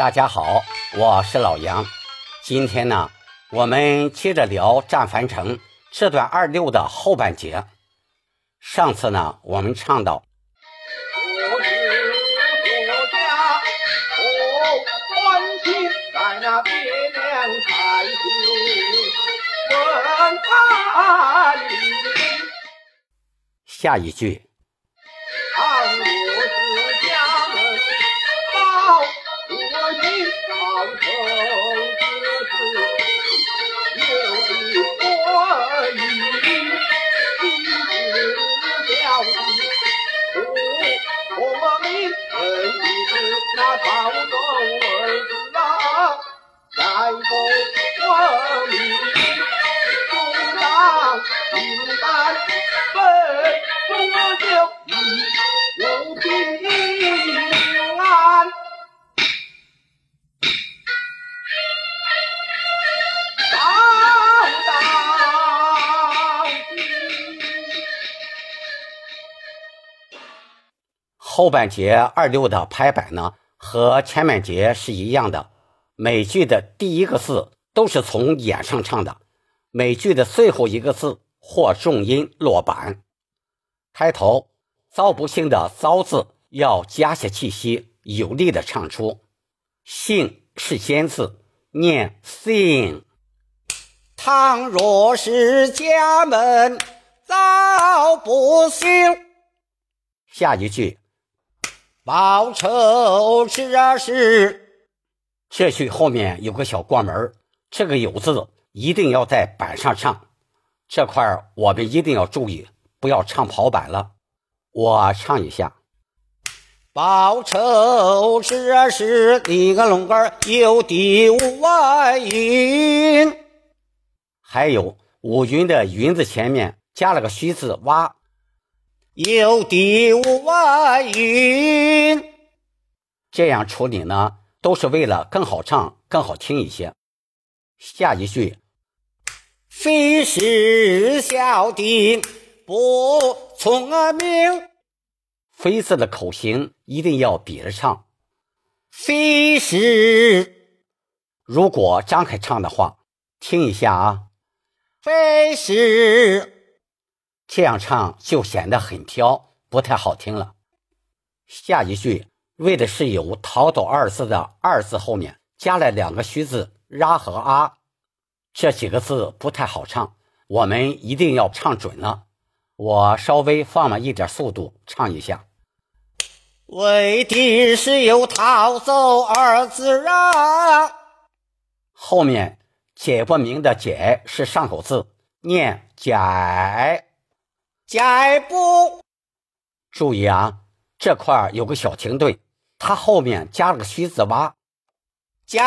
大家好，我是老杨。今天呢，我们接着聊战樊城这段二六的后半节。上次呢，我们唱到下一句，我心上头之事，有一关于今日。了事。我们本是那朝中文字啊，在不文明，主张平淡，后半节二六的拍板呢，和前半节是一样的。每句的第一个字都是从眼上唱的，每句的最后一个字或重音落板。开头“糟不幸”的“糟”字要加些气息，有力的唱出。“幸”是尖字，念 “sing”。倘若是家门遭不幸，下一句报仇之事。这句后面有个小过门这个“有”字一定要在板上唱，这块儿我们一定要注意，不要唱跑板了。我唱一下，报仇之事，你个龙儿有地无外云。还有五云的“云”字前面加了个虚字“蛙有地无外云。这样处理呢，都是为了更好唱、更好听一些。下一句非是小弟不聪明，“飞”字的口型一定要比着唱，非是如果张开唱的话，听一下啊。非是这样唱就显得很飘，不太好听了。下一句为的是有“逃走”二字的“二”字后面加了两个虚字“拉”和“啊”，这几个字不太好唱，我们一定要唱准了。我稍微放慢一点速度唱一下。为的是有逃走二字啊。后面“解不明”的“解”是上口字，念“解解不”。注意啊，这块儿有个小停顿，它后面加了个虚字“蛙”。解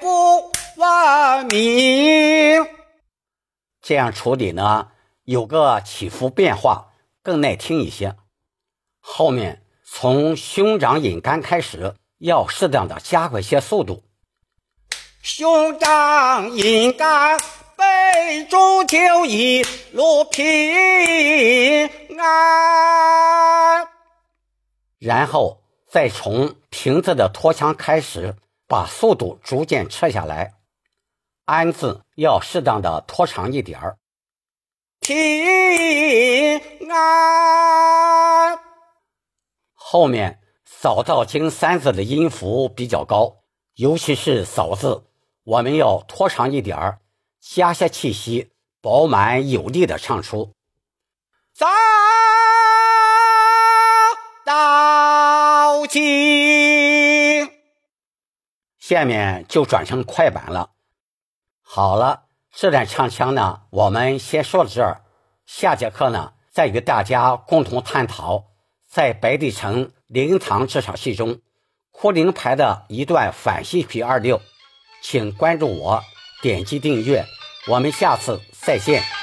不完明，这样处理呢，有个起伏变化，更耐听一些。后面从兄长引杆开始，要适当的加快些速度。兄长应该杯中酒一路平安。然后再从平字的拖腔开始，把速度逐渐撤下来。安字要适当的拖长一点儿。平安，后面扫到经三字的音符比较高，尤其是扫字，我们要拖长一点儿，加些气息，饱满有力的唱出。早到京。下面就转成快板了。好了，这段唱腔呢，我们先说到这儿。下节课呢，再与大家共同探讨在白帝城灵堂这场戏中，哭灵牌的一段反戏曲二六。请关注我，点击订阅，我们下次再见。